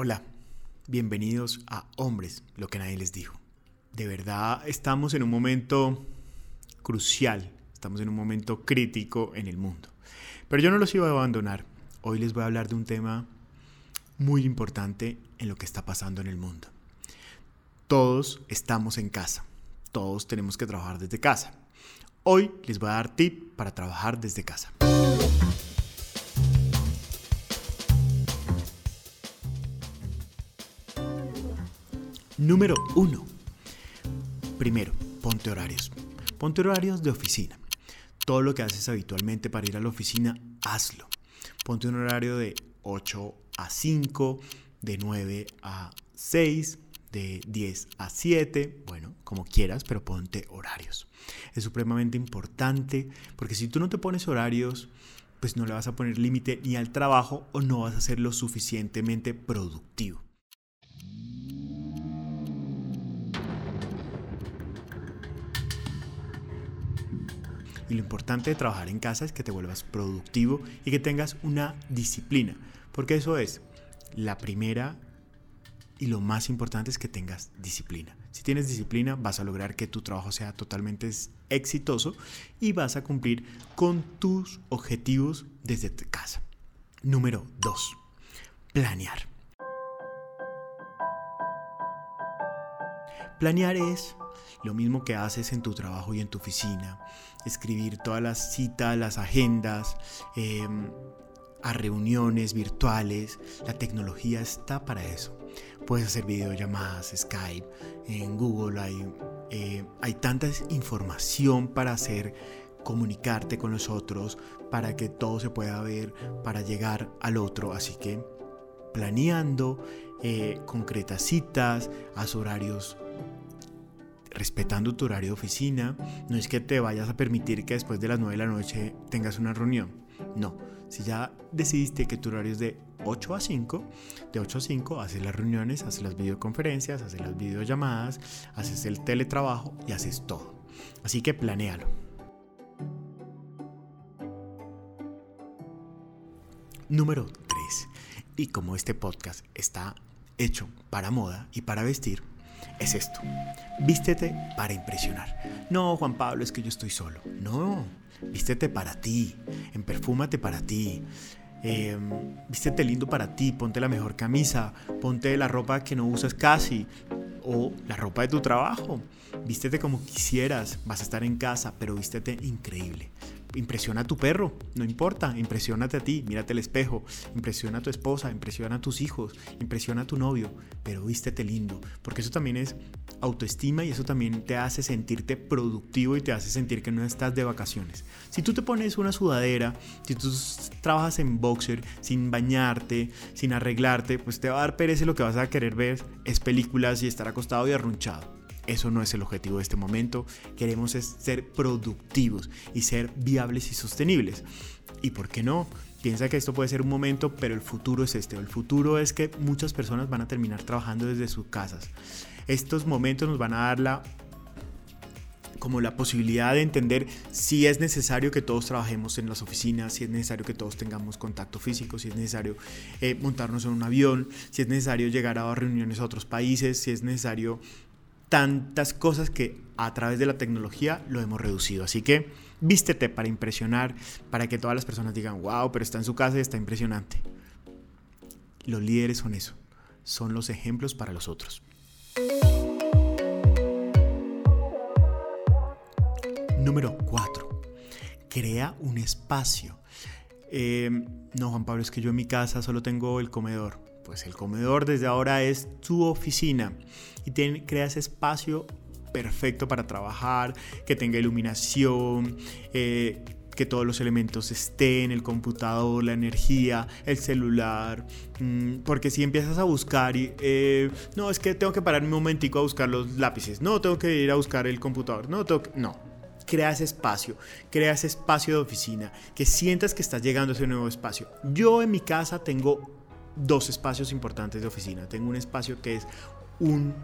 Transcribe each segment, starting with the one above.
Hola, bienvenidos a Hombres, lo que nadie les dijo. De verdad estamos en un momento crucial, estamos en un momento crítico en el mundo. Pero yo no los iba a abandonar. Hoy les voy a hablar de un tema muy importante en lo que está pasando en el mundo. Todos estamos en casa, todos tenemos que trabajar desde casa. Hoy les voy a dar tip para trabajar desde casa. Número 1. Primero, ponte horarios. Ponte horarios de oficina. Todo lo que haces habitualmente para ir a la oficina, hazlo. Ponte un horario de 8 a 5, de 9 a 6, de 10 a 7, bueno, como quieras, pero ponte horarios. Es supremamente importante porque si tú no te pones horarios, pues no le vas a poner límite ni al trabajo o no vas a ser lo suficientemente productivo. Y lo importante de trabajar en casa es que te vuelvas productivo y que tengas una disciplina. Porque eso es la primera y lo más importante es que tengas disciplina. Si tienes disciplina vas a lograr que tu trabajo sea totalmente exitoso y vas a cumplir con tus objetivos desde casa. Número 2. Planear. Planear es lo mismo que haces en tu trabajo y en tu oficina. Escribir todas las citas, las agendas, em, a reuniones virtuales. La tecnología está para eso. Puedes hacer videollamadas, Skype, en Google hay, eh, hay tanta información para hacer comunicarte con los otros, para que todo se pueda ver, para llegar al otro. Así que planeando eh, concretas citas, haz horarios respetando tu horario de oficina. No es que te vayas a permitir que después de las 9 de la noche tengas una reunión. No, si ya decidiste que tu horario es de 8 a 5, de 8 a 5 haces las reuniones, haces las videoconferencias, haces las videollamadas, haces el teletrabajo y haces todo. Así que planéalo. Número 3. Y como este podcast está hecho para moda y para vestir, es esto. Vístete para impresionar. No, Juan Pablo, es que yo estoy solo. No, vístete para ti. Perfúmate para ti. Em, vístete lindo para ti. Ponte la mejor camisa. Ponte la ropa que no usas casi. O la ropa de tu trabajo. Vístete como quisieras. Vas a estar en casa, pero vístete increíble impresiona a tu perro, no importa, impresionate a ti, mírate el espejo, impresiona a tu esposa, impresiona a tus hijos, impresiona a tu novio, pero vístete lindo, porque eso también es autoestima y eso también te hace sentirte productivo y te hace sentir que no estás de vacaciones. Si tú te pones una sudadera, si tú trabajas en boxer sin bañarte, sin arreglarte, pues te va a dar pereza lo que vas a querer ver es películas y estar acostado y arrunchado. Eso no es el objetivo de este momento. Queremos ser productivos y ser viables y sostenibles. ¿Y por qué no? Piensa que esto puede ser un momento, pero el futuro es este. El futuro es que muchas personas van a terminar trabajando desde sus casas. Estos momentos nos van a dar la como la posibilidad de entender si es necesario que todos trabajemos en las oficinas, si es necesario que todos tengamos contacto físico, si es necesario eh, montarnos en un avión, si es necesario llegar a reuniones a otros países, si es necesario tantas cosas que a través de la tecnología lo hemos reducido. Así que vístete para impresionar, para que todas las personas digan, wow, pero está en su casa y está impresionante. Los líderes son eso, son los ejemplos para los otros. Número 4. Crea un espacio. Eh, no, Juan Pablo, es que yo en mi casa solo tengo el comedor pues el comedor desde ahora es tu oficina y crea creas espacio perfecto para trabajar, que tenga iluminación, eh, que todos los elementos estén, el computador, la energía, el celular, mm, porque si empiezas a buscar y, eh, no, es que tengo que pararme un momentico a buscar los lápices, no, tengo que ir a buscar el computador, no, tengo no, creas espacio, creas espacio de oficina, que sientas que estás llegando a ese nuevo espacio. Yo en mi casa tengo dos espacios importantes de oficina. Tengo un espacio que es un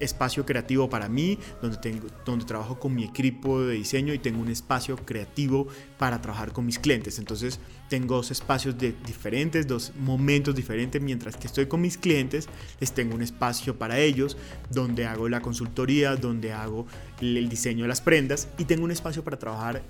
espacio creativo para mí, donde, tengo, donde trabajo con mi equipo de diseño y tengo un espacio creativo para trabajar con mis clientes. Entonces tengo dos espacios de, diferentes, dos momentos diferentes. Mientras que estoy con mis clientes, les tengo un espacio para ellos, donde hago la consultoría, donde hago el diseño de las prendas y tengo un espacio para trabajar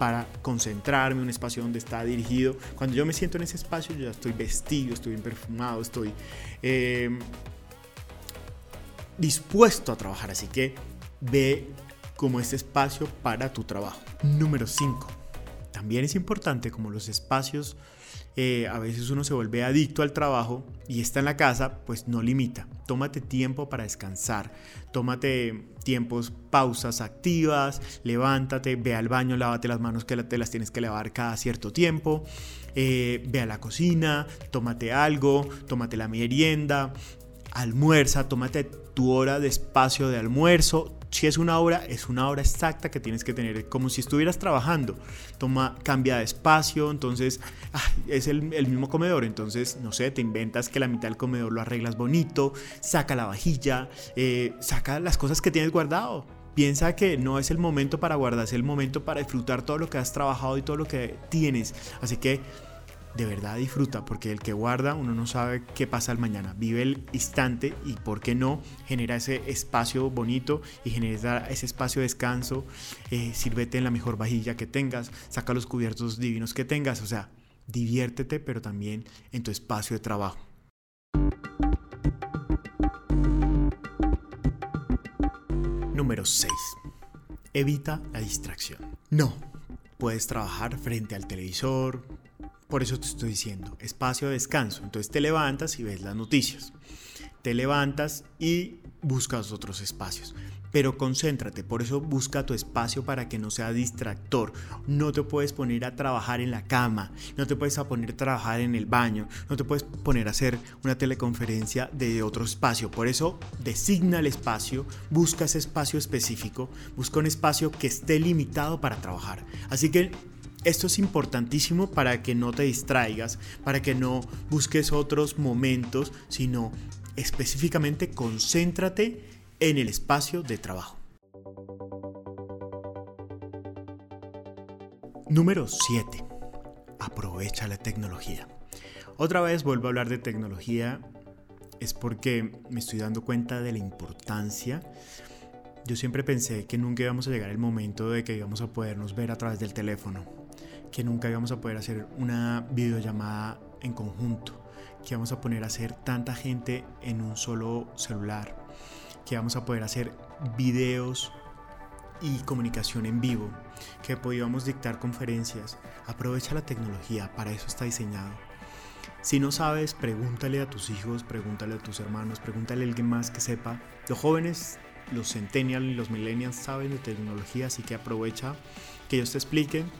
para concentrarme, un espacio donde está dirigido. Cuando yo me siento en ese espacio, yo ya estoy vestido, estoy bien perfumado, estoy eh, dispuesto a trabajar. Así que ve como este espacio para tu trabajo. Número 5. También es importante como los espacios, eh, a veces uno se vuelve adicto al trabajo y está en la casa, pues no limita. Tómate tiempo para descansar, tómate tiempos, pausas activas, levántate, ve al baño, lávate las manos que te las tienes que lavar cada cierto tiempo, eh, ve a la cocina, tómate algo, tómate la merienda, almuerza, tómate tu hora de espacio de almuerzo. Si es una hora, es una hora exacta que tienes que tener, como si estuvieras trabajando. Toma, cambia de espacio, entonces es el, mismo comedor, entonces no sé, te inventas que la mitad del comedor lo arreglas bonito, saca la vajilla, eh, saca las cosas que tienes guardado. Piensa que no es el momento para guardar, es el momento para disfrutar todo lo que has trabajado y todo lo que tienes. Así que de verdad disfruta, porque el que guarda uno no sabe qué pasa el mañana. Vive el instante y, ¿por qué no? Genera ese espacio bonito y genera ese espacio de descanso. Eh, sírvete en la mejor vajilla que tengas, saca los cubiertos divinos que tengas. O sea, diviértete, pero también en tu espacio de trabajo. Número 6. Evita la distracción. No, puedes trabajar frente al televisor, por eso te estoy diciendo, espacio de descanso. Entonces te levantas y ves las noticias. Te levantas y buscas otros espacios. Pero concéntrate, por eso busca tu espacio para que no sea distractor. No te puedes poner a trabajar en la cama, no te puedes poner a trabajar en el baño, no te puedes poner a hacer una teleconferencia de otro espacio. Por eso designa el espacio, busca ese espacio específico, busca un espacio que esté limitado para trabajar. Así que esto es importantísimo para que no te distraigas, para que no busques otros momentos, sino específicamente concéntrate en el espacio de trabajo. Número 7. Aprovecha la tecnología. Otra vez vuelvo a hablar de tecnología, es porque me estoy dando cuenta de la importancia. Yo siempre pensé que nunca íbamos a llegar el momento de que íbamos a podernos ver a través del teléfono que nunca íbamos a poder hacer una videollamada en conjunto, que vamos a poner a hacer tanta gente en un solo celular, que vamos a poder hacer videos y comunicación en vivo, que podíamos dictar conferencias. Aprovecha la tecnología, para eso está diseñado. Si no sabes, pregúntale a tus hijos, pregúntale a tus hermanos, pregúntale a alguien más que sepa. Los jóvenes, los centennials y los millennials saben de tecnología, así que aprovecha que ellos te expliquen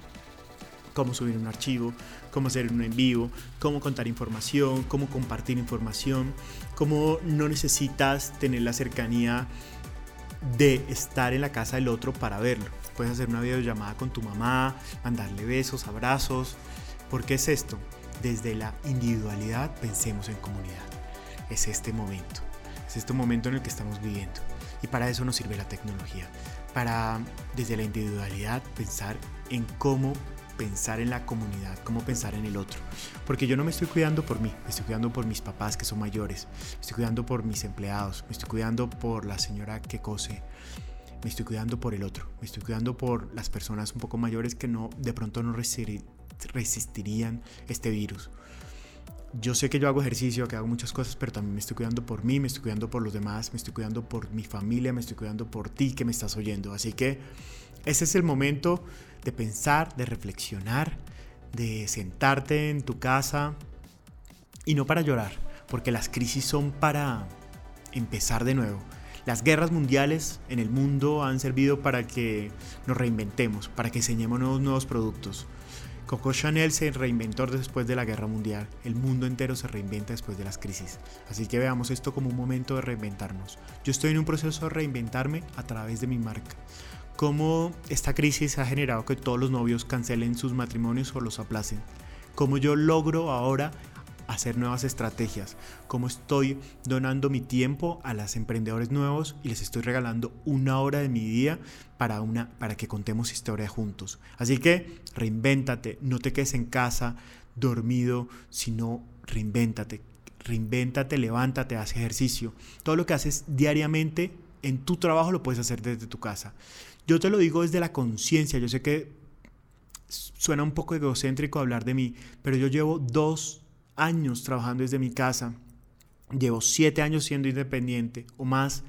cómo subir un archivo, cómo hacer un en vivo, cómo contar información, cómo compartir información, cómo no necesitas tener la cercanía de estar en la casa del otro para verlo. Puedes hacer una videollamada con tu mamá, mandarle besos, abrazos. ¿Por qué es esto? Desde la individualidad pensemos en comunidad. Es este momento. Es este momento en el que estamos viviendo. Y para eso nos sirve la tecnología. Para desde la individualidad pensar en cómo pensar en la comunidad, cómo pensar en el otro. Porque yo no me estoy cuidando por mí, me estoy cuidando por mis papás que son mayores, me estoy cuidando por mis empleados, me estoy cuidando por la señora que cose, me estoy cuidando por el otro, me estoy cuidando por las personas un poco mayores que no de pronto no resistirían este virus. Yo sé que yo hago ejercicio, que hago muchas cosas, pero también me estoy cuidando por mí, me estoy cuidando por los demás, me estoy cuidando por mi familia, me estoy cuidando por ti que me estás oyendo. Así que ese es el momento de pensar, de reflexionar, de sentarte en tu casa y no para llorar, porque las crisis son para empezar de nuevo. Las guerras mundiales en el mundo han servido para que nos reinventemos, para que enseñemos nuevos, nuevos productos. Coco Chanel se reinventó después de la guerra mundial. El mundo entero se reinventa después de las crisis. Así que veamos esto como un momento de reinventarnos. Yo estoy en un proceso de reinventarme a través de mi marca cómo esta crisis ha generado que todos los novios cancelen sus matrimonios o los aplacen. Cómo yo logro ahora hacer nuevas estrategias, cómo estoy donando mi tiempo a los emprendedores nuevos y les estoy regalando una hora de mi día para, una, para que contemos historia juntos. Así que reinvéntate, no te quedes en casa dormido, sino reinvéntate, reinvéntate, levántate, haz ejercicio. Todo lo que haces diariamente en tu trabajo lo puedes hacer desde tu casa. Yo te lo digo desde la conciencia, yo sé que suena un poco egocéntrico hablar de mí, pero yo llevo dos años trabajando desde mi casa, llevo siete años siendo independiente o más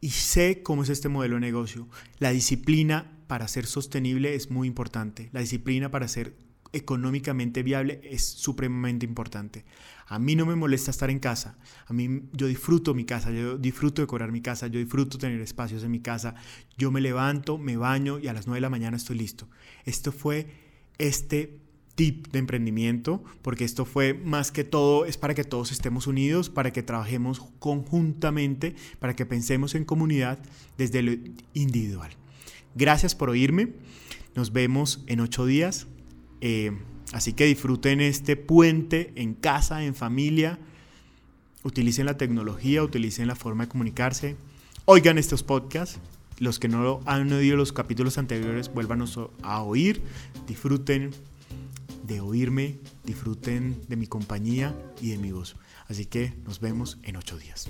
y sé cómo es este modelo de negocio. La disciplina para ser sostenible es muy importante, la disciplina para ser económicamente viable es supremamente importante. A mí no me molesta estar en casa. A mí yo disfruto mi casa, yo disfruto decorar mi casa, yo disfruto tener espacios en mi casa. Yo me levanto, me baño y a las 9 de la mañana estoy listo. Esto fue este tip de emprendimiento, porque esto fue más que todo, es para que todos estemos unidos, para que trabajemos conjuntamente, para que pensemos en comunidad desde lo individual. Gracias por oírme. Nos vemos en ocho días. Eh, así que disfruten este puente en casa, en familia. Utilicen la tecnología, utilicen la forma de comunicarse. Oigan estos podcasts. Los que no han oído los capítulos anteriores, vuelvan a oír. Disfruten de oírme, disfruten de mi compañía y de mi voz. Así que nos vemos en ocho días.